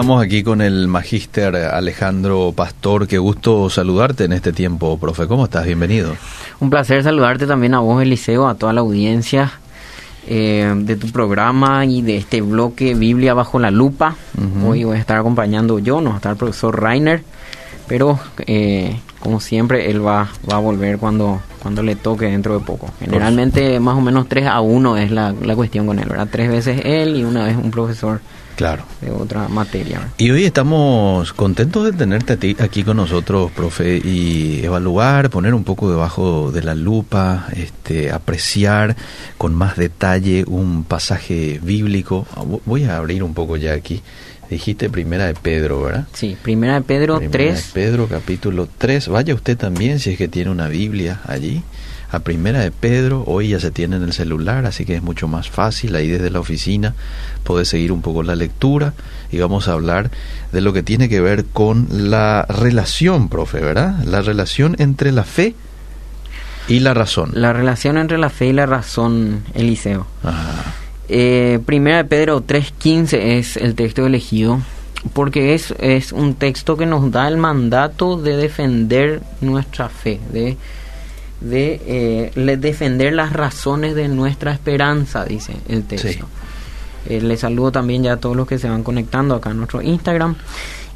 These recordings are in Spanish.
estamos aquí con el magíster Alejandro Pastor. Qué gusto saludarte en este tiempo, profe. ¿Cómo estás? Bienvenido. Un placer saludarte también a vos, Eliseo, a toda la audiencia eh, de tu programa y de este bloque Biblia bajo la lupa. Hoy voy a estar acompañando yo, no va a estar el profesor Rainer, pero eh, como siempre él va, va a volver cuando, cuando le toque dentro de poco. Generalmente más o menos 3 a 1 es la, la cuestión con él, ¿verdad? Tres veces él y una vez un profesor Claro. de otra materia. Y hoy estamos contentos de tenerte a ti aquí con nosotros, profe, y evaluar, poner un poco debajo de la lupa, este, apreciar con más detalle un pasaje bíblico. Ah, vo- Voy a abrir un poco ya aquí. Dijiste primera de Pedro, ¿verdad? Sí, primera de Pedro Primera 3, de Pedro, capítulo 3. Vaya usted también, si es que tiene una Biblia allí. A primera de Pedro, hoy ya se tiene en el celular, así que es mucho más fácil. Ahí desde la oficina puede seguir un poco la lectura y vamos a hablar de lo que tiene que ver con la relación, profe, ¿verdad? La relación entre la fe y la razón. la relación entre la fe y la razón, Eliseo. Ajá. Eh, Primera de Pedro 3.15 es el texto elegido porque es, es un texto que nos da el mandato de defender nuestra fe, de, de eh, defender las razones de nuestra esperanza, dice el texto. Sí. Eh, les saludo también ya a todos los que se van conectando acá a nuestro Instagram.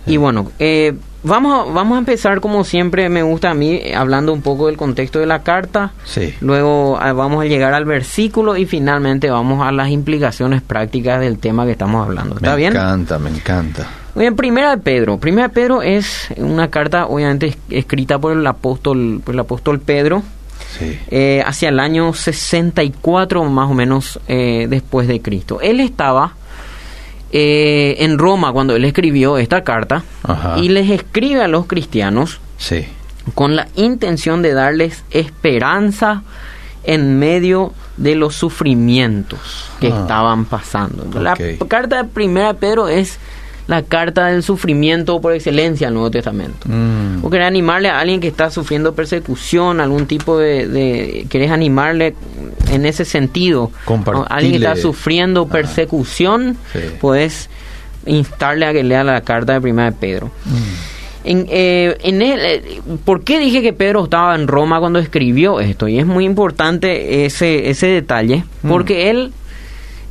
Y bueno, eh, vamos, a, vamos a empezar como siempre, me gusta a mí, hablando un poco del contexto de la carta. Sí. Luego ah, vamos a llegar al versículo y finalmente vamos a las implicaciones prácticas del tema que estamos hablando. ¿Está me bien? encanta, me encanta. Muy bien, Primera de Pedro. Primera de Pedro es una carta obviamente es- escrita por el apóstol, por el apóstol Pedro Sí. eh, hacia el año 64 más o menos eh, después de Cristo. Él estaba eh, en Roma cuando él escribió esta carta Ajá. y les escribe a los cristianos Sí. con la intención de darles esperanza en medio de los sufrimientos que Ah. estaban pasando. La carta de primera Pedro es la carta del sufrimiento por excelencia del Nuevo Testamento. Mm. O querés animarle a alguien que está sufriendo persecución, algún tipo de... de querés animarle en ese sentido. A alguien que está sufriendo Ajá. persecución, Sí. puedes instarle a que lea la carta de primera de Pedro. En, eh, en él, eh, ¿Por qué dije que Pedro estaba en Roma cuando escribió esto? Y es muy importante ese, ese detalle, Mm. porque él,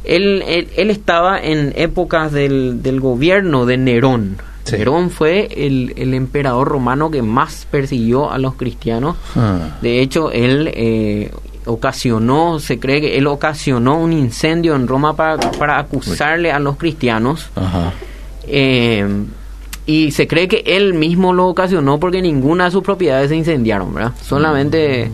él, él, él estaba en épocas del, del gobierno de Nerón. Sí. Nerón fue el, el emperador romano que más persiguió a los cristianos. Ah. De hecho, él eh, ocasionó, se cree que él ocasionó un incendio en Roma para, para acusarle a los cristianos. Ajá. Eh, y se cree que él mismo lo ocasionó porque ninguna de sus propiedades se incendiaron, ¿verdad? Solamente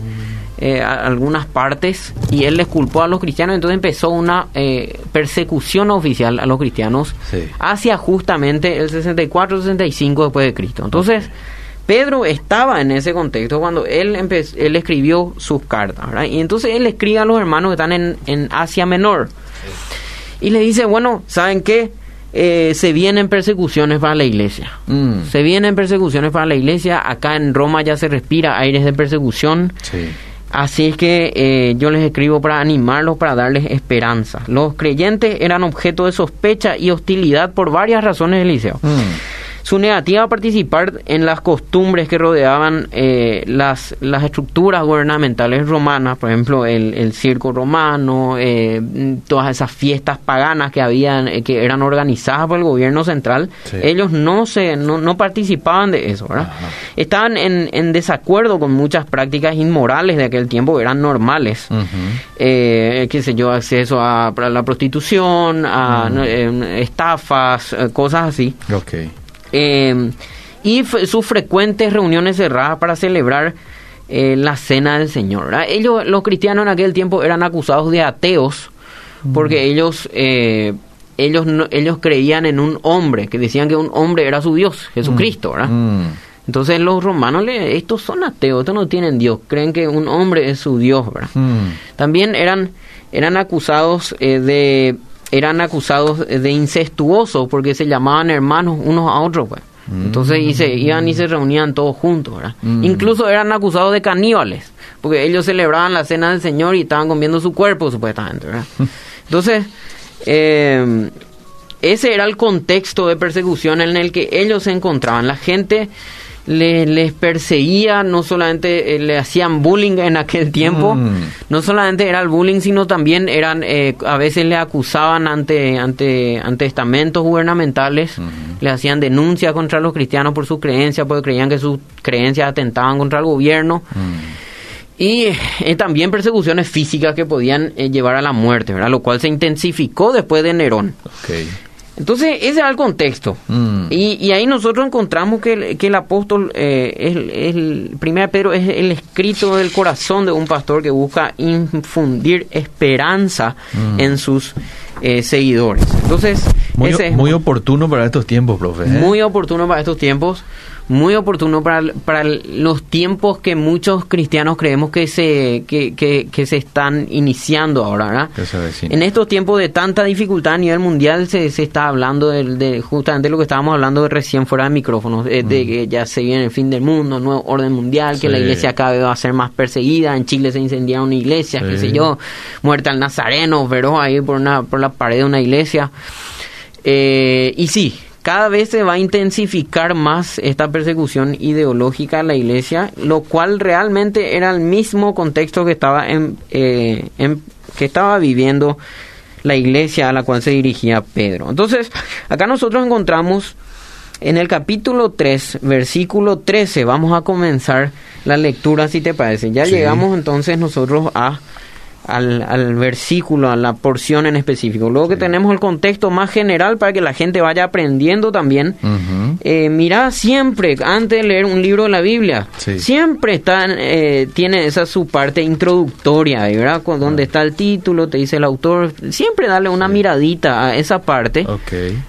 eh, a- algunas partes y él les culpó a los cristianos, entonces empezó una eh, persecución oficial a los cristianos Sí. hacia justamente el 64-65 después de Cristo. Entonces, Pedro estaba en ese contexto cuando él, él escribió sus cartas, ¿verdad? Y entonces él escribe a los hermanos que están en, en Asia Menor y le dice, bueno, ¿saben qué? Eh, se vienen persecuciones para la iglesia. Mm. Se vienen persecuciones para la iglesia. Acá en Roma ya se respira aires de persecución. Sí. Así es que eh, yo les escribo para animarlos, para darles esperanza. Los creyentes eran objeto de sospecha y hostilidad por varias razones, Eliseo. Mm. Su negativa a participar en las costumbres que rodeaban eh, las, las estructuras gubernamentales romanas, por ejemplo, el, el circo romano, eh, todas esas fiestas paganas que habían, eh, que eran organizadas por el gobierno central, Sí. ellos no se no, no participaban de eso, ¿verdad? Ajá. Estaban en, en desacuerdo con muchas prácticas inmorales de aquel tiempo, que eran normales eh, qué sé yo, acceso a, la prostitución, a Mm. eh, estafas, cosas así. Eh, y sus frecuentes reuniones cerradas para celebrar eh, la cena del Señor. ¿verdad? Ellos, los cristianos en aquel tiempo eran acusados de ateos porque ellos eh, ellos no- ellos creían en un hombre, que decían que un hombre era su Dios, Jesucristo, ¿verdad? Mm. Entonces los romanos, le, estos son ateos, estos no tienen Dios, creen que un hombre es su Dios, ¿verdad? Mm. También eran, eran acusados eh, de eran acusados de incestuosos porque se llamaban hermanos unos a otros, pues. Entonces y se iban y se reunían todos juntos, ¿verdad? Mm. Incluso eran acusados de caníbales, porque ellos celebraban la cena del Señor y estaban comiendo su cuerpo, supuestamente, ¿verdad? Entonces, eh, ese era el contexto de persecución en el que ellos se encontraban. La gente le, les perseguía, no solamente eh, le hacían bullying en aquel tiempo, Mm. no solamente era el bullying, sino también eran, eh, a veces le acusaban ante, ante, ante estamentos gubernamentales, le hacían denuncias contra los cristianos por sus creencias, porque creían que sus creencias atentaban contra el gobierno. Y eh, también persecuciones físicas que podían eh, llevar a la muerte, ¿verdad? Lo cual se intensificó después de Nerón. Ok. Entonces, ese era el contexto. Mm. Y, y ahí nosotros encontramos que el, que el apóstol, eh, es el, primer Pedro, es el escrito del corazón de un pastor que busca infundir esperanza Mm. en sus eh, seguidores. Entonces, Muy, ese es muy oportuno para estos tiempos, profe. ¿eh? muy oportuno para estos tiempos, muy oportuno para, para los tiempos que muchos cristianos creemos que se, que, que, que se están iniciando ahora, ¿verdad? En estos tiempos de tanta dificultad a nivel mundial se, se está hablando de, de justamente lo que estábamos hablando de recién fuera de micrófonos, eh, de que ya se viene el fin del mundo, nuevo orden mundial, que Sí. la iglesia cada vez va a ser más perseguida, en Chile se incendia una iglesia, qué Sí. sé yo, muerte al nazareno, veros ahí por, una, por la pared de una iglesia. Eh, y sí, cada vez se va a intensificar más esta persecución ideológica a la iglesia, lo cual realmente era el mismo contexto que estaba en, eh, en- que estaba viviendo la iglesia a la cual se dirigía Pedro. Entonces, acá nosotros encontramos en el capítulo 3, versículo 13, vamos a comenzar la lectura, si te parece. Ya Sí. llegamos entonces nosotros a al, al versículo, a la porción en específico. Luego que tenemos el contexto más general para que la gente vaya aprendiendo también. Ujú. Eh, mira siempre, antes de leer un libro de la Biblia, Sí. siempre está, eh, tiene esa su parte introductoria, ¿verdad? Con- Donde está el título, te dice el autor, siempre darle una miradita a esa parte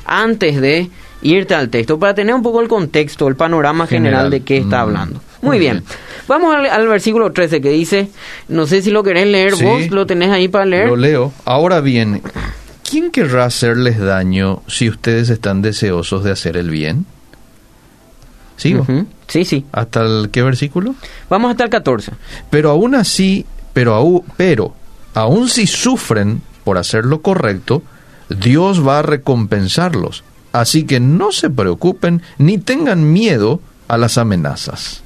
antes de irte al texto, para tener un poco el contexto, el panorama general, General. de qué está Mm. hablando. Muy Muy bien. bien. Vamos al, al versículo 13 que dice, no sé si lo querés leer Sí. vos, lo tenés ahí para leer. Lo leo. Ahora bien, ¿quién querrá hacerles daño si ustedes están deseosos de hacer el bien? ¿Sigo? Ujú. Sí, sí. ¿Hasta el qué versículo? Vamos hasta el 14. Pero aún así, pero aún, pero aún si sufren por hacer lo correcto, Dios va a recompensarlos. Así que no se preocupen ni tengan miedo a las amenazas.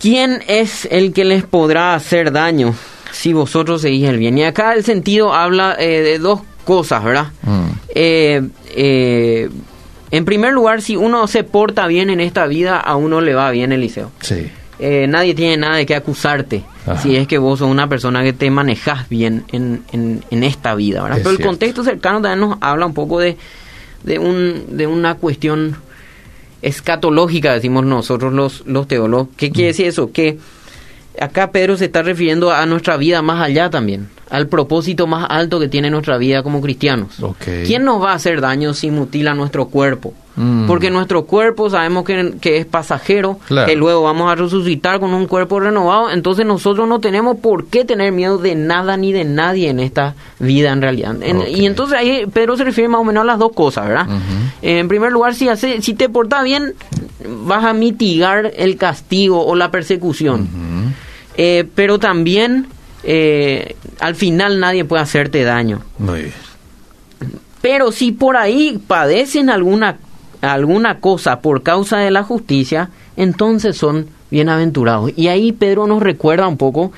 ¿Quién es el que les podrá hacer daño si vosotros seguís el bien? Y acá el sentido habla eh, de dos cosas, ¿verdad? Mm, Eh, eh, en primer lugar, si uno se porta bien en esta vida, a uno le va bien, Eliseo. sí. Eh, nadie tiene nada de qué acusarte Ajá. si es que vos sos una persona que te manejas bien en, en, en esta vida, ¿verdad? Es Pero el cierto. contexto cercano también nos habla un poco de, de, un, de una cuestión escatológica, decimos nosotros los, los teólogos. ¿Qué Mm. quiere decir eso? Que acá Pedro se está refiriendo a nuestra vida más allá también, al propósito más alto que tiene nuestra vida como cristianos. ¿Quién nos va a hacer daño si mutila nuestro cuerpo? Mm. Porque nuestro cuerpo sabemos que, que es pasajero, Claro. que luego vamos a resucitar con un cuerpo renovado, entonces nosotros no tenemos por qué tener miedo de nada ni de nadie en esta vida en realidad. En-. Y entonces ahí Pedro se refiere más o menos a las dos cosas, ¿verdad? En primer lugar, si, hace, si te portas bien, vas a mitigar el castigo o la persecución. Eh, pero también eh, al final nadie puede hacerte daño. Muy bien. Pero si por ahí padecen alguna, alguna cosa por causa de la justicia, entonces son bienaventurados. Y ahí Pedro nos recuerda un poco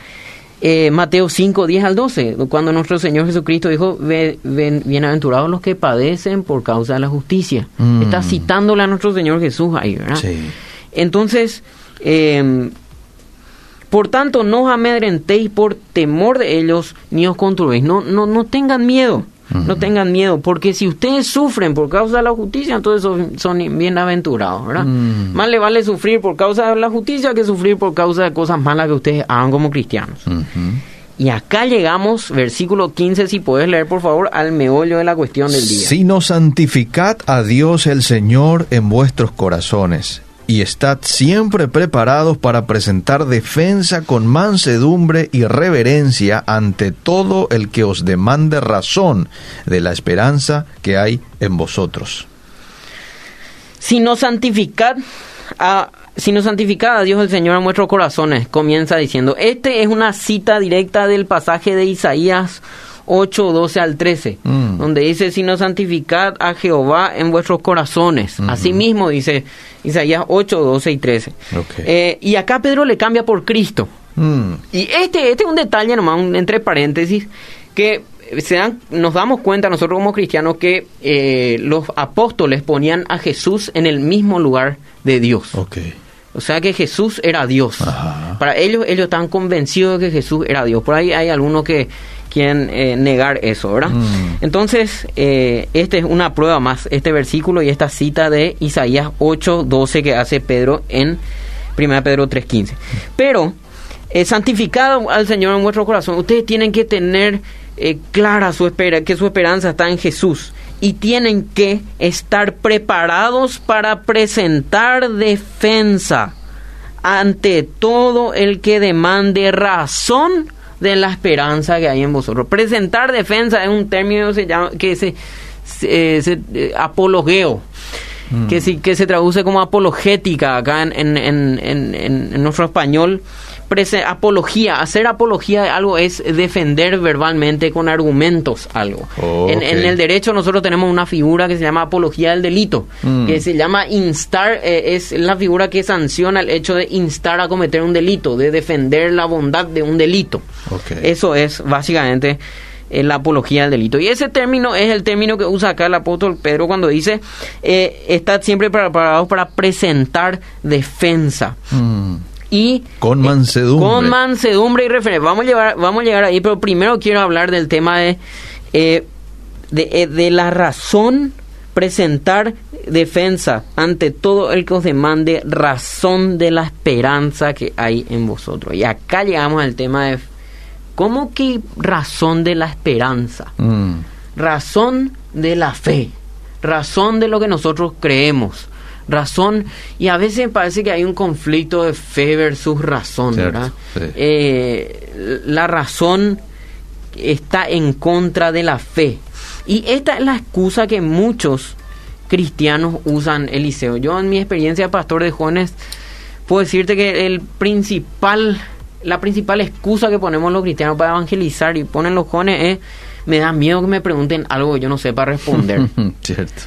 eh, Mateo 5, 10 al 12, cuando nuestro Señor Jesucristo dijo, "Ve- ven- bienaventurados los que padecen por causa de la justicia. Mm. Está citándole a nuestro Señor Jesús ahí, ¿verdad? Sí. Entonces, eh, por tanto, no os amedrentéis por temor de ellos, ni os conturbéis. No, no, no tengan miedo, no tengan miedo, porque si ustedes sufren por causa de la justicia, entonces son, son bienaventurados, ¿verdad? Mm. Más le vale sufrir por causa de la justicia que sufrir por causa de cosas malas que ustedes hagan como cristianos. Y acá llegamos, versículo 15, si puedes leer por favor, al meollo de la cuestión del día. Sino santificad a Dios el Señor en vuestros corazones, y estad siempre preparados para presentar defensa con mansedumbre y reverencia ante todo el que os demande razón de la esperanza que hay en vosotros. a sino santificad a Dios el Señor en vuestros corazones, comienza diciendo. Este es una cita directa del pasaje de Isaías 8, 12 al 13, Mm. donde dice, sino santificad a Jehová en vuestros corazones. Asimismo dice Isaías 8, 12 y 13. Ok. Eh, y acá Pedro le cambia por Cristo. Mm. Y este, este es un detalle nomás, un- entre paréntesis, que se dan, nos damos cuenta nosotros como cristianos que eh, los apóstoles ponían a Jesús en el mismo lugar de Dios. O sea que Jesús era Dios. Ajá. Para ellos, ellos están convencidos de que Jesús era Dios. Por ahí hay algunos que quieren eh, negar eso, ¿verdad? Mm. Entonces, eh, esta es una prueba más, este versículo y esta cita de Isaías 8, 12 que hace Pedro en 1 Pedro 3, 15. Pero, eh, santificado al Señor en vuestro corazón, ustedes tienen que tener clara su espera, que su esperanza está en Jesús. Y tienen que estar preparados para presentar defensa ante todo el que demande razón de la esperanza que hay en vosotros. Presentar defensa es un término que se llama, que se, se- eh, se- eh, apologeo, que, sí, que se traduce como apologética acá en, en- en- en nuestro español. Prese- apología, hacer apología de algo es defender verbalmente con argumentos algo. Oh, En, el derecho nosotros tenemos una figura que se llama apología del delito, Mm. que se llama instar, eh, es la figura que sanciona el hecho de instar a cometer un delito, de defender la bondad de un delito. Eso es básicamente eh, la apología del delito. Y ese término es el término que usa acá el apóstol Pedro cuando dice, eh, estad siempre preparados para presentar defensa. Mm. Y Con eh, mansedumbre. con mansedumbre y referencia. Vamos a, llevar, vamos a llegar ahí, pero primero quiero hablar del tema de, eh, de, eh, de la razón presentar defensa ante todo el que os demande razón de la esperanza que hay en vosotros. Y acá llegamos al tema de ¿cómo que razón de la esperanza? Mm. razón de la fe, razón de lo que nosotros creemos, razón, y a veces parece que hay un conflicto de fe versus razón, Cierto, ¿verdad? sí. Eh, la razón está en contra de la fe. Y esta es la excusa que muchos cristianos usan, Eliseo. Yo en mi experiencia de pastor de jóvenes puedo decirte que el principal, la principal excusa que ponemos los cristianos para evangelizar y ponen los jóvenes es me da miedo que me pregunten algo que yo no sepa responder. Cierto.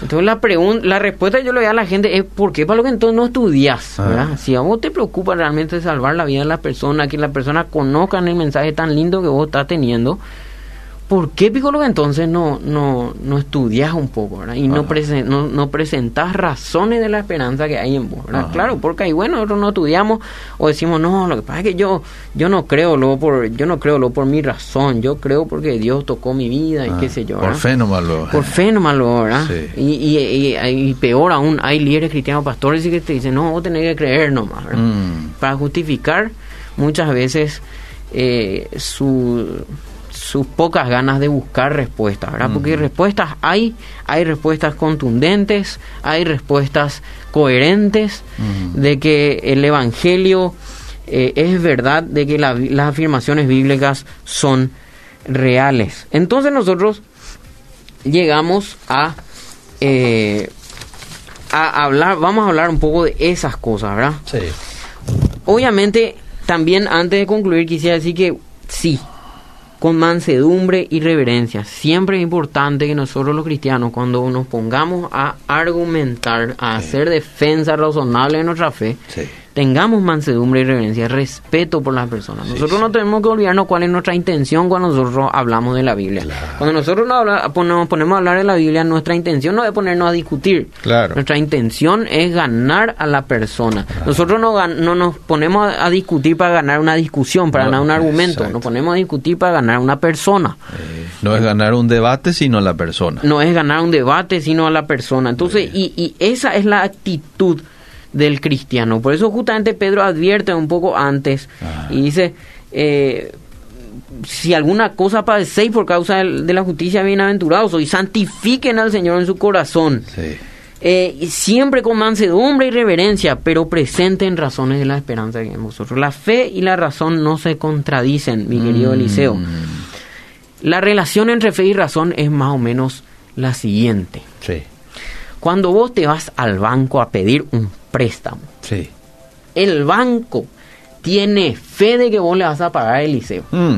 Entonces la pregunta, la respuesta que yo le doy a la gente es ¿por qué para lo que entonces no estudias? Ah. ¿verdad? Si a vos te preocupa realmente salvar la vida de la persona, que la persona conozca el mensaje tan lindo que vos estás teniendo, ¿por qué pico lo que entonces no, no, no estudias un poco, ¿verdad? Y no, presen- no, no presentas razones de la esperanza que hay en vos, ¿verdad? Ajá. Claro, porque ahí bueno, nosotros no estudiamos o decimos, no, lo que pasa es que yo, yo no creo luego por, yo no creo luego por mi razón, yo creo porque Dios tocó mi vida y Ah, qué sé yo, Por ¿verdad? fe nomás lo. Por fe nomás lo, ¿verdad? Sí. Y, y, y- y peor aún, hay líderes cristianos, pastores y que te dicen, no, vos tenés que creer nomás, ¿verdad? Mm. Para justificar muchas veces eh, su- sus pocas ganas de buscar respuestas, ¿verdad? Porque respuestas hay, hay respuestas contundentes, hay respuestas coherentes de que el Evangelio eh, es verdad, de que la- las afirmaciones bíblicas son reales. Entonces nosotros llegamos a, eh, a hablar, vamos a hablar un poco de esas cosas, ¿verdad? Sí. Obviamente, también antes de concluir quisiera decir que sí, con mansedumbre y reverencia. Siempre es importante que nosotros los cristianos, cuando nos pongamos a argumentar, a Sí. hacer defensa razonable de nuestra fe, Sí. Tengamos mansedumbre y reverencia, respeto por las personas. Sí, nosotros sí. no tenemos que olvidarnos cuál es nuestra intención cuando nosotros hablamos de la Biblia. Claro. Cuando nosotros nos, ponemos a hablar de la Biblia, nuestra intención no es ponernos a discutir. Claro. Nuestra intención es ganar a la persona. Nosotros no, no nos ponemos a, a discutir para ganar una discusión, para No, ganar un argumento. exacto. Nos ponemos a discutir para ganar una persona. Eh, no es ganar un debate, sino la persona. No es ganar un debate, sino a la persona. Entonces, y, y esa es la actitud del cristiano. Por eso justamente Pedro advierte un poco antes Ah. y dice, eh, si alguna cosa padecéis por causa de la justicia, bienaventurados sois, santifiquen al Señor en su corazón. Sí. Eh, y siempre con mansedumbre y reverencia, pero presenten razones de la esperanza que en vosotros. La fe y la razón no se contradicen, mi querido Mm. Eliseo. La relación entre fe y razón es más o menos la siguiente. Sí. Cuando vos te vas al banco a pedir un préstamo, Sí. el banco tiene fe de que vos le vas a pagar el liceo. Mm.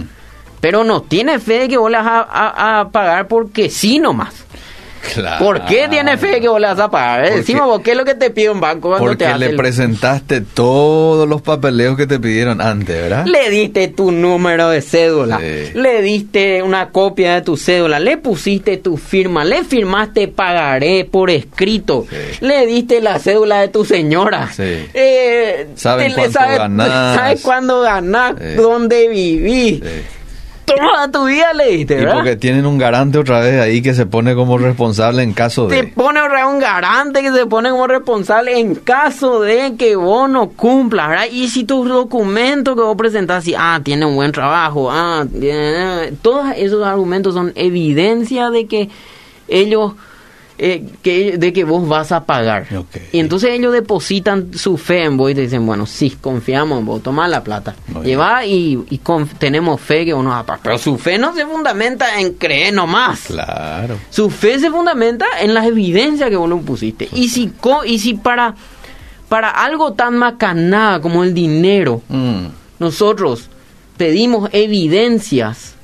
pero no tiene fe de que vos le vas a, a- a pagar porque sí nomás. Claro. ¿Por qué tiene fe que vos le vas a pagar? Porque- Decimos, vos, ¿qué es lo que te pide un banco cuando te Porque hace le el- presentaste todos los papeleos que te pidieron antes, ¿verdad? Le diste tu número de cédula, Sí. le diste una copia de tu cédula, le pusiste tu firma, le firmaste pagaré por escrito, Sí. le diste la cédula de tu señora. Sí. Eh, Saben le cuánto sabe- ganás. Sabes cuándo ganás, dónde vivís. Toda tu vida le diste, Y ¿verdad? porque tienen un garante otra vez ahí que se pone como responsable en caso de... pone ahora un garante que se pone como responsable en caso de que vos no cumplas, ¿verdad? Y si tus documentos que vos presentás, si, ah, tiene un buen trabajo, ah, eh, todos esos argumentos son evidencia de que ellos, eh, que, de que vos vas a pagar. Y entonces ellos depositan su fe en vos y te dicen, bueno, sí, confiamos en vos, toma la plata. Muy Lleva y, tenemos fe que vos nos vas a pagar. Pero su fe no se fundamenta en creer nomás. Claro. Su fe se fundamenta en las evidencias que vos le pusiste. Y si, co- y si para, para algo tan macanada como el dinero, Mm, nosotros pedimos evidencias,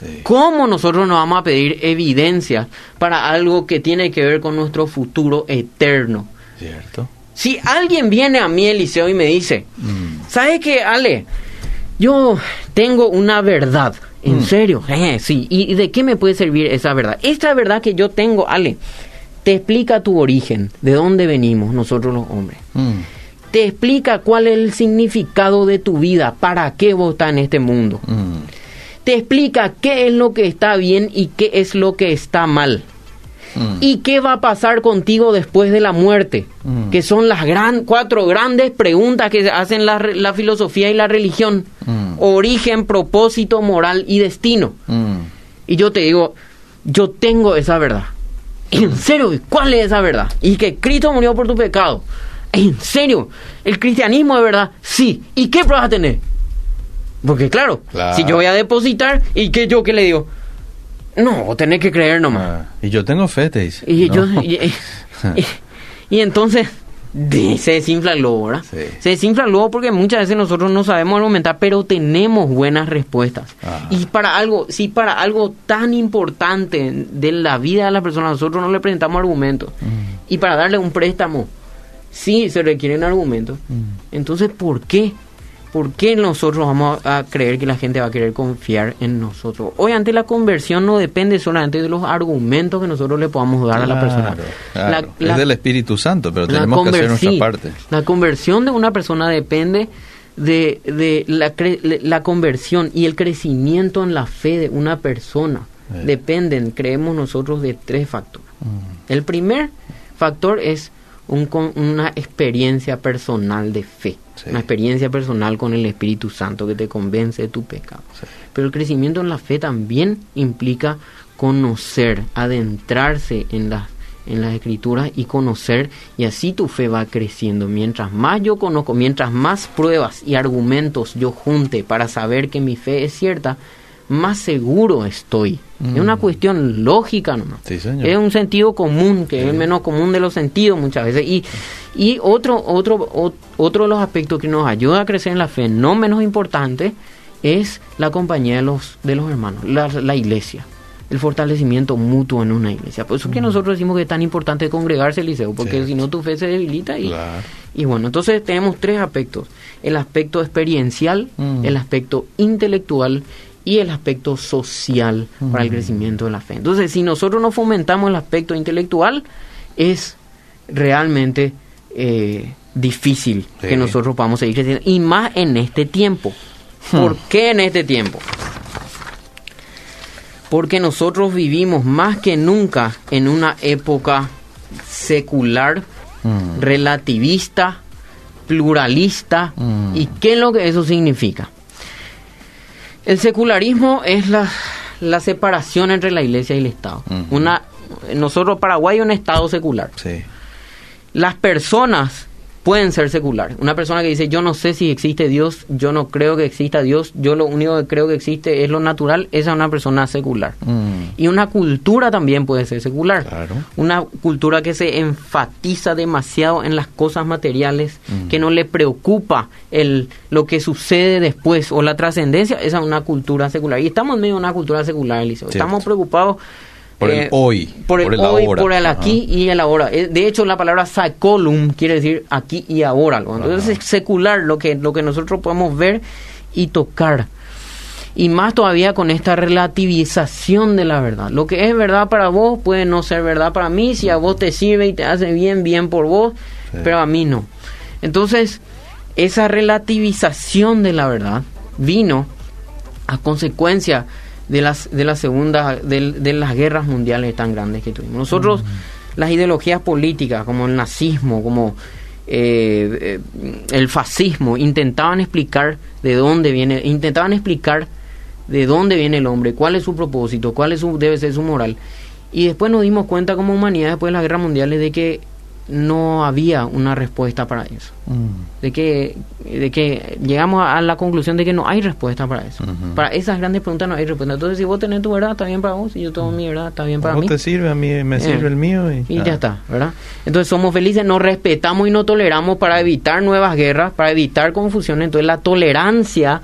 sí. ¿cómo nosotros nos vamos a pedir evidencias para algo que tiene que ver con nuestro futuro eterno? Cierto. Si alguien viene a mí, Eliseo, y me dice, Mm, ¿Sabes qué, Ale? Yo tengo una verdad. ¿En Mm. serio? Eh, sí. ¿Y y de qué me puede servir esa verdad? Esta verdad que yo tengo, Ale, te explica tu origen, de dónde venimos nosotros los hombres. mm, Te explica cuál es el significado de tu vida, para qué vos estás en este mundo. mm, Te explica qué es lo que está bien y qué es lo que está mal. mm. ¿Y qué va a pasar contigo después de la muerte? Mm. Que son las gran, cuatro grandes preguntas que hacen la, filosofía y la religión. Mm. Origen, propósito, moral y destino. Y yo te digo, yo tengo esa verdad. ¿En serio? ¿Y ¿Cuál es esa verdad? Y que Cristo murió por tu pecado. ¿En serio? ¿El cristianismo de verdad? Sí. ¿Y qué pruebas a tener? Porque claro, Claro. si yo voy a depositar, ¿y qué yo qué le digo? No, tenés que creer nomás. Ah, y yo tengo fe, te dice. Y, ¿no? yo, y, y- y entonces se desinfla el globo, ¿verdad? Sí. Se desinfla el globo porque muchas veces nosotros no sabemos argumentar, pero tenemos buenas respuestas. Ajá. Y para algo, si para algo tan importante de la vida de la persona nosotros no le presentamos argumentos, Mm, y para darle un préstamo, sí se requieren argumentos, mm. entonces ¿por qué? ¿Por qué nosotros vamos a creer que la gente va a querer confiar en nosotros? Obviamente la conversión no depende solamente de los argumentos que nosotros le podamos dar a la persona. Claro, La- es del Espíritu Santo, pero tenemos que hacer nuestra parte. La conversión de una persona depende de, de la, la conversión y el crecimiento en la fe de una persona. Eh. Dependen, creemos nosotros, de tres factores. Mm, El primer factor es un con- una experiencia personal de fe, Sí. una experiencia personal con el Espíritu Santo que te convence de tu pecado. sí. Pero el crecimiento en la fe también implica conocer, adentrarse en las en las escrituras y conocer y así tu fe va creciendo. Mientras más yo conozco, mientras más pruebas y argumentos yo junte para saber que mi fe es cierta, más seguro estoy. Mm. Es una cuestión lógica nomás. Sí, señor. Es un sentido común, que es el menos común de los sentidos muchas veces. Y, y otro, otro, ot- otro de los aspectos que nos ayuda a crecer en la fe, no menos importante, es la compañía de los, de los hermanos, la, la iglesia. El fortalecimiento mutuo en una iglesia. Por eso es que nosotros decimos que es tan importante congregarse, Eliseo, porque si no tu fe se debilita y, Claro. y bueno, entonces tenemos tres aspectos. El aspecto experiencial, Mm. el aspecto intelectual y el aspecto social para el crecimiento de la fe. Entonces, si nosotros no fomentamos el aspecto intelectual, es realmente eh, difícil Sí. que nosotros podamos seguir creciendo. Y más en este tiempo. ¿Por qué en este tiempo? Porque nosotros vivimos más que nunca en una época secular, Mm, relativista, pluralista. Mm. ¿Y qué es lo que eso significa? El secularismo es la, la separación entre la iglesia y el Estado. Ujú. Una, nosotros, Paraguay, es un Estado secular. sí. Las personas pueden ser seculares. Una persona que dice, yo no sé si existe Dios, yo no creo que exista Dios, yo lo único que creo que existe es lo natural, esa es una persona secular. Mm. Y una cultura también puede ser secular. Una cultura que se enfatiza demasiado en las cosas materiales, mm. que no le preocupa el, lo que sucede después o la trascendencia, esa es una cultura secular. Y estamos en medio de una cultura secular, Eliseo. Estamos preocupados por el eh, hoy. Por el, hoy, por el aquí y el ahora. Eh, de hecho, la palabra sacolum quiere decir aquí y ahora. Entonces es secular lo que, lo que nosotros podemos ver y tocar. Y más todavía con esta relativización de la verdad. Lo que es verdad para vos puede no ser verdad para mí. Si a vos te sirve y te hace bien, bien por vos, pero a mí no. Entonces, esa relativización de la verdad vino a consecuencia de las de la segunda de, las guerras mundiales tan grandes que tuvimos. Nosotros las ideologías políticas como el nazismo como eh, eh, el fascismo intentaban explicar de dónde viene intentaban explicar de dónde viene el hombre cuál es su propósito cuál es su, debe ser su moral. Y después nos dimos cuenta como humanidad después de las guerras mundiales de que no había una respuesta para eso. Mm. De, que, de que llegamos a la conclusión de que no hay respuesta para eso. Para esas grandes preguntas no hay respuesta. Entonces, si vos tenés tu verdad, está bien para vos. Si yo tengo mi verdad, está bien para vos mí. te sirve, a mí me sirve el mío. Y, ya está, ¿verdad? Entonces, somos felices, nos respetamos y no toleramos para evitar nuevas guerras, para evitar confusiones. Entonces, la tolerancia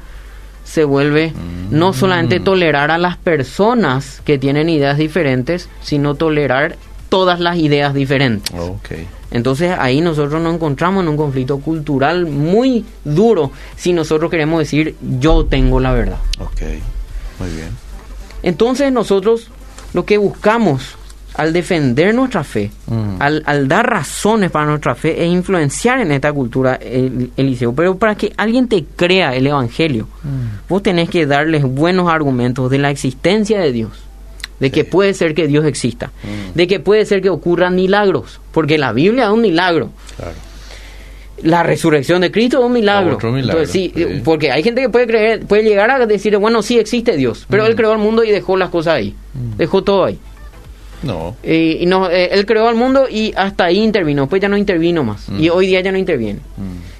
se vuelve no solamente mm. tolerar a las personas que tienen ideas diferentes, sino tolerar todas las ideas diferentes. Entonces ahí nosotros nos encontramos en un conflicto cultural muy duro si nosotros queremos decir yo tengo la verdad. Ok, muy bien. Entonces nosotros lo que buscamos al defender nuestra fe, mm. al, dar razones para nuestra fe, es influenciar en esta cultura, Eliseo. Pero para que alguien te crea el Evangelio, mm. vos tenés que darles buenos argumentos de la existencia de Dios de que puede ser que Dios exista, mm. de que puede ser que ocurran milagros, porque la Biblia es un milagro. La resurrección de Cristo es un milagro. sí, porque hay gente que puede creer, puede llegar a decir, bueno, sí existe Dios, pero él mm. creó el mundo y dejó las cosas ahí, mm. dejó todo ahí. No. y no, eh, él creó el mundo y hasta ahí intervino, pues ya no intervino más. Y hoy día ya no interviene.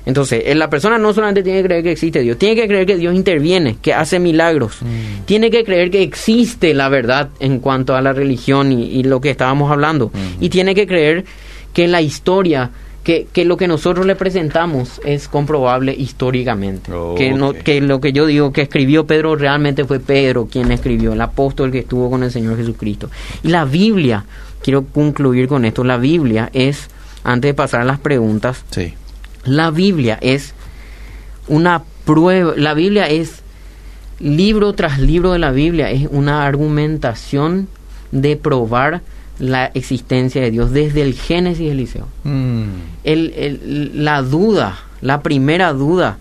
Entonces, eh, la persona no solamente tiene que creer que existe Dios, tiene que creer que Dios interviene, que hace milagros, mm. tiene que creer que existe la verdad en cuanto a la religión y, lo que estábamos hablando, mm. y tiene que creer que la historia, que, que, lo que nosotros le presentamos es comprobable históricamente, que, no, que lo que yo digo que escribió Pedro realmente fue Pedro quien escribió, el apóstol que estuvo con el Señor Jesucristo. Y la Biblia, quiero concluir con esto, la Biblia es, antes de pasar a las preguntas, sí. la Biblia es una prueba, la Biblia es libro tras libro de la Biblia, es una argumentación de probar la existencia de Dios desde el Génesis Eliseo. Mm. la duda, la primera duda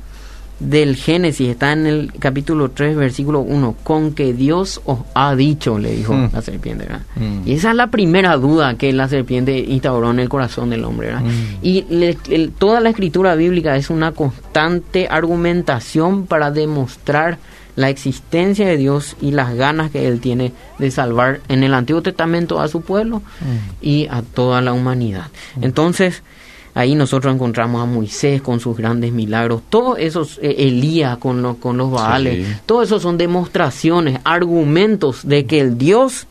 del Génesis, está en el capítulo 3, versículo 1, con que Dios os ha dicho, le dijo mm. la serpiente. Mm. Y esa es la primera duda que la serpiente instauró en el corazón del hombre. Y toda la escritura bíblica es una constante argumentación para demostrar la existencia de Dios y las ganas que Él tiene de salvar en el Antiguo Testamento a su pueblo y a toda la humanidad. Entonces, Ahí nosotros encontramos a Moisés con sus grandes milagros, todos esos, eh, Elías con, con los Baales, todos esos son demostraciones, argumentos de que el Dios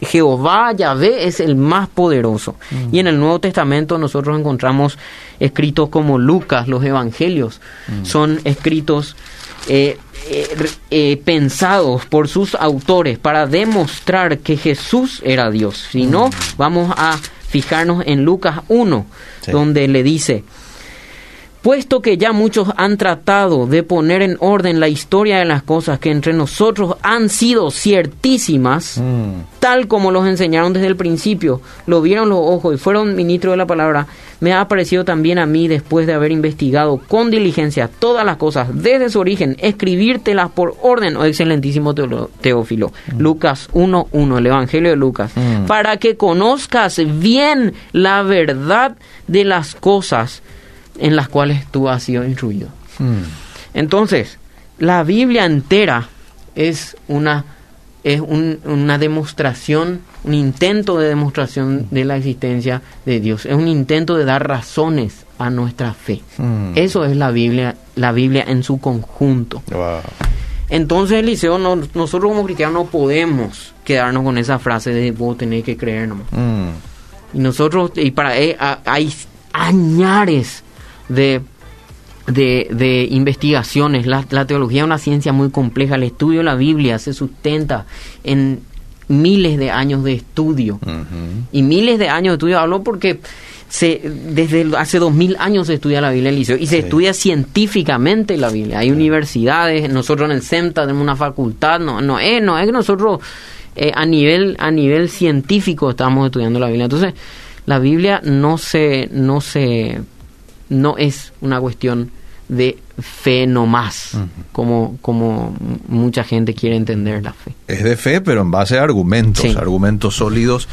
Jehová, Yahvé, es el más poderoso. Mm. Y en el Nuevo Testamento nosotros encontramos escritos como Lucas, los Evangelios, mm. son escritos eh, eh, pensados por sus autores para demostrar que Jesús era Dios. Si no, mm. vamos a fijarnos en Lucas 1, donde le dice, puesto que ya muchos han tratado de poner en orden la historia de las cosas que entre nosotros han sido ciertísimas, mm. tal como los enseñaron desde el principio, lo vieron los ojos y fueron ministros de la palabra, me ha parecido también a mí, después de haber investigado con diligencia todas las cosas desde su origen, escribírtelas por orden, oh excelentísimo Teófilo. Mm. Lucas 1.1, el Evangelio de Lucas, mm. para que conozcas bien la verdad de las cosas en las cuales tú has sido instruido. Hmm. Entonces, la Biblia entera es una es una demostración, un intento de demostración de la existencia de Dios. Es un intento de dar razones a nuestra fe. Mm. Eso es la Biblia, la Biblia en su conjunto. Entonces, Eliseo, no, nosotros como cristianos no podemos quedarnos con esa frase de vos tenés que creer nomás. Mm. Y nosotros, y para eh, hay añares de, de, investigaciones. La, teología es una ciencia muy compleja. El estudio de la Biblia se sustenta en miles de años de estudio. Y miles de años de estudio hablo porque se, desde hace dos mil años se estudia la Biblia en liceo y se estudia científicamente la Biblia. Hay universidades, nosotros en el CEMTA tenemos una facultad, no, no es, no es que nosotros eh, a nivel, a nivel científico estamos estudiando la Biblia. Entonces, la Biblia no se, no se, no es una cuestión de fe no más, como, como mucha gente quiere entender la fe. Es de fe, pero en base a argumentos, argumentos sólidos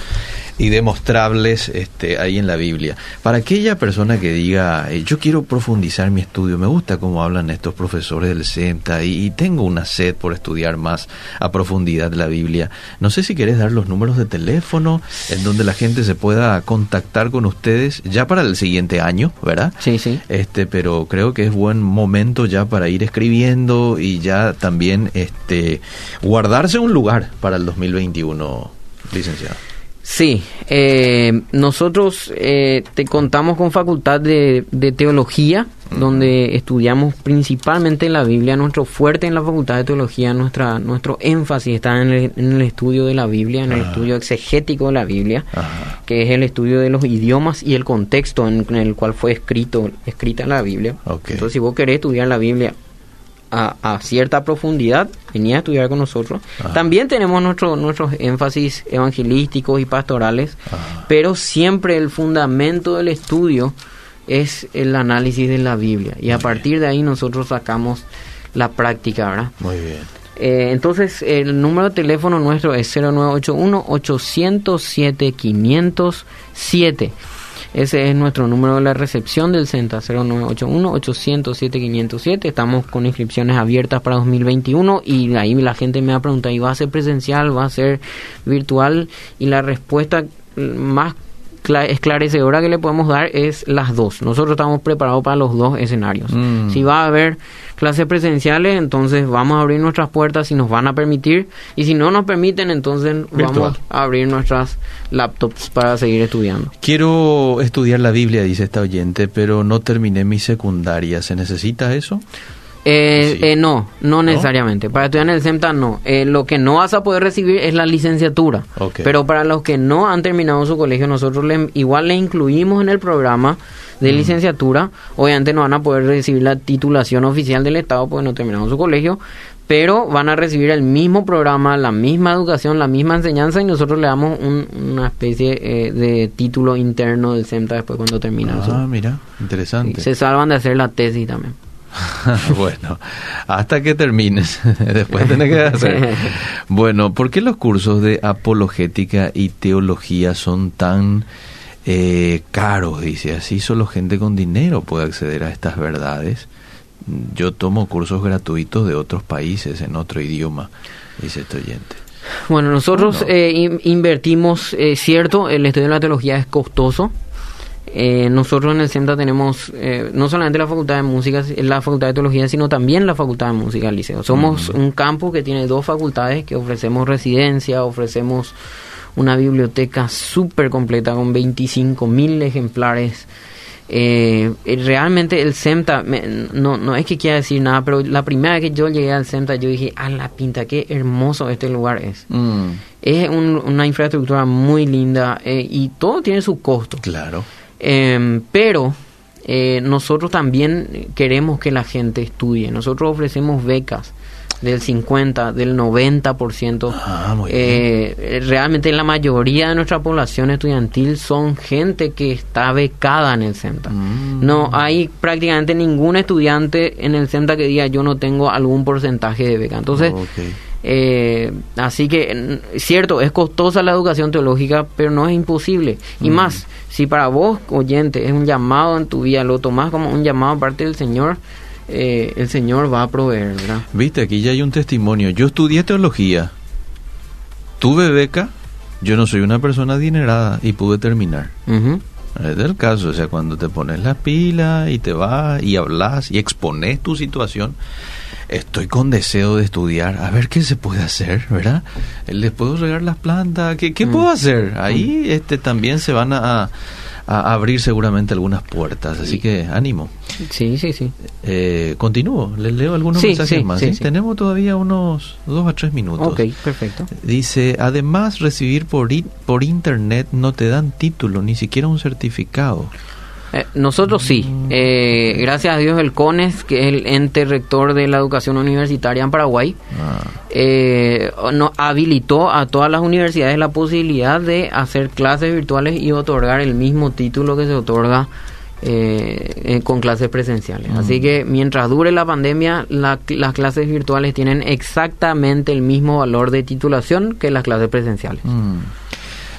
y demostrables este, ahí en la Biblia. Para aquella persona que diga, eh, yo quiero profundizar mi estudio, me gusta cómo hablan estos profesores del CEMTA y, tengo una sed por estudiar más a profundidad la Biblia, no sé si querés dar los números de teléfono en donde la gente se pueda contactar con ustedes ya para el siguiente año, ¿verdad? Sí, sí. Este, pero creo que es buen momento ya para ir escribiendo y ya también este, guardarse un lugar para el 2021, licenciado. Sí, eh, nosotros eh, te contamos con facultad de, teología, donde estudiamos principalmente la Biblia. Nuestro fuerte en la facultad de teología, nuestra, nuestro énfasis está en el, estudio de la Biblia, en el estudio exegético de la Biblia, que es el estudio de los idiomas y el contexto en, el cual fue escrito, escrita la Biblia. Entonces, si vos querés estudiar la Biblia a, cierta profundidad, venía a estudiar con nosotros. También tenemos nuestro, nuestros énfasis evangelísticos y pastorales, pero siempre el fundamento del estudio es el análisis de la Biblia. Y a partir de ahí nosotros sacamos la práctica, ¿verdad? Muy bien. Eh, entonces, el número de teléfono nuestro es 0981 807 507. Ese es nuestro número de la recepción del CENTA 0981-807-507. Estamos con inscripciones abiertas para 2021 y ahí la gente me ha preguntado, ¿y va a ser presencial? ¿Va a ser virtual? Y la respuesta más esclarecedora que le podemos dar es las dos. Nosotros estamos preparados para los dos escenarios. Mm. Si va a haber clases presenciales, entonces vamos a abrir nuestras puertas si nos van a permitir. Y si no nos permiten, entonces vamos a abrir nuestras laptops para seguir estudiando. Quiero estudiar la Biblia, dice esta oyente, pero no terminé mi secundaria. ¿Se necesita eso? Eh, eh, no, no, necesariamente. Para estudiar en el CEMTA no. Eh, lo que no vas a poder recibir es la licenciatura. Pero para los que no han terminado su colegio, nosotros le, igual le incluimos en el programa de mm. licenciatura. Obviamente no van a poder recibir la titulación oficial del Estado porque no terminaron su colegio. Pero van a recibir el mismo programa, la misma educación, la misma enseñanza y nosotros le damos una especie eh, de título interno del CEMTA después cuando terminan. Ah, mira, interesante. se salvan de hacer la tesis también. bueno, hasta que termines. Después tenés que hacer. Bueno, ¿por qué los cursos de apologética y teología son tan eh, caros? Dice, así solo gente con dinero puede acceder a estas verdades. Yo tomo cursos gratuitos de otros países en otro idioma, dice este oyente. Bueno, nosotros eh, invertimos, eh, cierto, el estudio de la teología es costoso, eh, nosotros en el centro tenemos eh, no solamente la facultad de música, la facultad de teología, sino también la facultad de música del liceo. Somos un campo que tiene dos facultades que ofrecemos residencia, ofrecemos una biblioteca súper completa con 25 mil ejemplares. Eh, realmente el CEMTA, no, no es que quiera decir nada, pero la primera vez que yo llegué al CEMTA, yo dije, a la pinta, qué hermoso este lugar es. Mm. Es una infraestructura muy linda y todo tiene su costo. Claro. Em, pero eh, nosotros también queremos que la gente estudie. Nosotros ofrecemos becas del 50, del 90%. Ah, eh, realmente la mayoría de nuestra población estudiantil son gente que está becada en el CENTA. Mm. No hay prácticamente ningún estudiante en el CENTA que diga yo no tengo algún porcentaje de beca. Entonces, eh, así que, cierto, es costosa la educación teológica, pero no es imposible. Y mm. más, si para vos, oyente, es un llamado en tu vida, lo tomás como un llamado parte del Señor, eh, el Señor va a proveer, ¿verdad? Viste, aquí ya hay un testimonio. Yo estudié teología, tuve beca, yo no soy una persona adinerada y pude terminar. Es el caso, o sea, cuando te pones la pila y te vas y hablas y expones tu situación, estoy con deseo de estudiar, a ver qué se puede hacer, ¿verdad? ¿Les puedo regar las plantas? ¿Qué, qué puedo mm. hacer? Ahí mm. este, también se van a a abrir seguramente algunas puertas. Así que ánimo. Sí, sí, sí. Eh, continúo, les leo algunos mensajes más. Tenemos todavía unos dos a tres minutos. Ok, perfecto. Dice, además recibir por, por internet no te dan título, ni siquiera un certificado. Eh, nosotros sí. Eh, gracias a Dios el CONES, que es el ente rector de la educación universitaria en Paraguay, ah. eh, nos habilitó a todas las universidades la posibilidad de hacer clases virtuales y otorgar el mismo título que se otorga con clases presenciales. Mm. Así que mientras dure la pandemia, las clases virtuales tienen exactamente el mismo valor de titulación que las clases presenciales. Mm.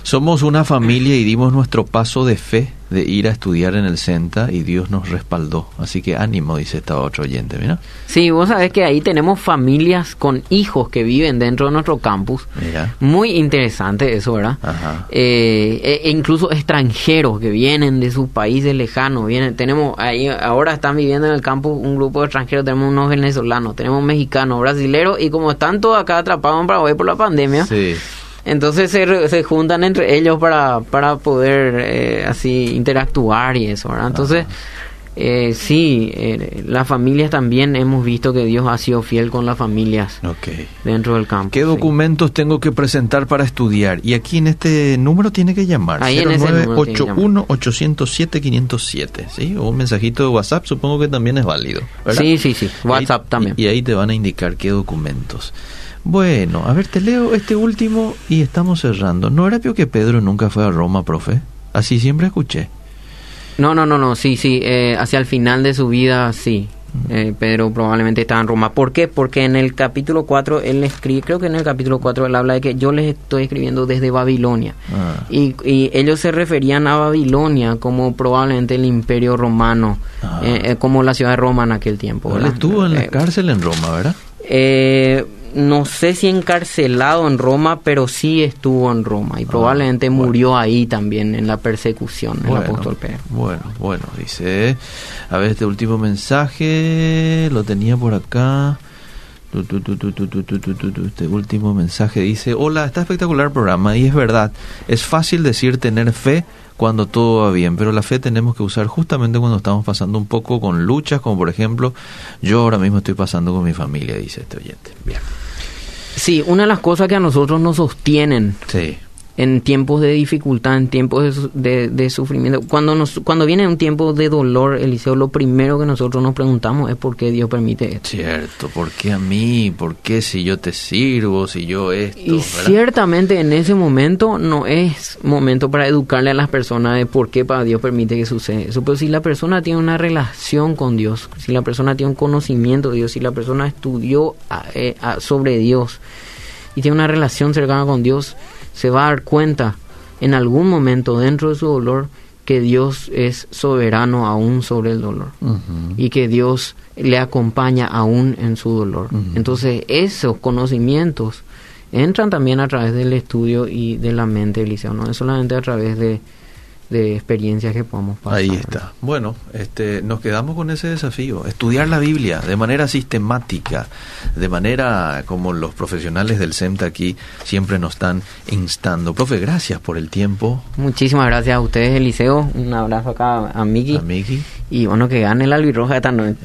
Somos una familia y dimos nuestro paso de fe de ir a estudiar en el CENTA y Dios nos respaldó. Así que ánimo, dice esta otro oyente, ¿mira? Sí, vos sabés que ahí tenemos familias con hijos que viven dentro de nuestro campus. Muy interesante eso, ¿verdad? Eh, e, e incluso extranjeros que vienen de sus países lejanos. Vienen, tenemos ahí, ahora están viviendo en el campus un grupo de extranjeros, tenemos unos venezolanos, tenemos mexicanos, brasileros y como están todos acá atrapados en Paraguay por la pandemia. Sí entonces se, se juntan entre ellos para, para poder eh, así interactuar y eso, ¿verdad? Entonces, eh, sí, eh, las familias también hemos visto que Dios ha sido fiel con las familias dentro del campo. ¿Qué documentos tengo que presentar para estudiar? Y aquí en este número tiene que llamar. Ahí 0981 807 507, ¿sí? O un mensajito de WhatsApp, supongo que también es válido. Sí, sí, sí, WhatsApp también. Y, y ahí te van a indicar qué documentos. Bueno, a ver, te leo este último y estamos cerrando. ¿No era que Pedro nunca fue a Roma, profe? Así siempre escuché. No, no, no, no, sí, sí, eh, hacia el final de su vida, sí. Eh, Pedro probablemente estaba en Roma. ¿Por qué? Porque en el capítulo 4 él escribe, creo que en el capítulo 4 él habla de que yo les estoy escribiendo desde Babilonia. Ah. Y, ellos se referían a Babilonia como probablemente el imperio romano, ah. eh, como la ciudad de Roma en aquel tiempo. Él estuvo en la cárcel en Roma, ¿verdad? Eh, no sé si encarcelado en Roma, pero sí estuvo en Roma y ah, probablemente murió ahí también en la persecución, el apóstol Pedro. Bueno, bueno, dice, a ver, este último mensaje lo tenía por acá. Este último mensaje dice, hola, está espectacular programa y es verdad, es fácil decir tener fe cuando todo va bien, pero la fe tenemos que usar justamente cuando estamos pasando un poco con luchas, como por ejemplo yo ahora mismo estoy pasando con mi familia, dice este oyente. Bien. Sí, una de las cosas que a nosotros nos sostienen sí en tiempos de dificultad, en tiempos de, sufrimiento. Cuando nos, cuando viene un tiempo de dolor, Eliseo, lo primero que nosotros nos preguntamos es por qué Dios permite esto. Cierto, ¿por qué a mí? ¿Por qué si yo te sirvo, si yo esto? Y ciertamente en ese momento no es momento para educarle a las personas de por qué para Dios permite que suceda eso. Pero si la persona tiene una relación con Dios, si la persona tiene un conocimiento de Dios, si la persona estudió eh, sobre Dios y tiene una relación cercana con Dios, se va a dar cuenta en algún momento dentro de su dolor que Dios es soberano aún sobre el dolor y que Dios le acompaña aún en su dolor. Entonces esos conocimientos entran también a través del estudio y de la mente Eliseo, no es solamente a través de de experiencias que podamos pasar. Ahí está. Bueno, este, nos quedamos con ese desafío, estudiar la Biblia de manera sistemática, de manera como los profesionales del CEMTA aquí siempre nos están instando. Profe, gracias por el tiempo. Muchísimas gracias a ustedes, Eliseo. Un abrazo acá a Miki. A Miki. Y bueno, que gane la albirroja esta noche.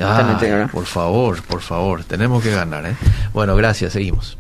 por favor, por favor, tenemos que ganar. ¿eh? Bueno, gracias, seguimos.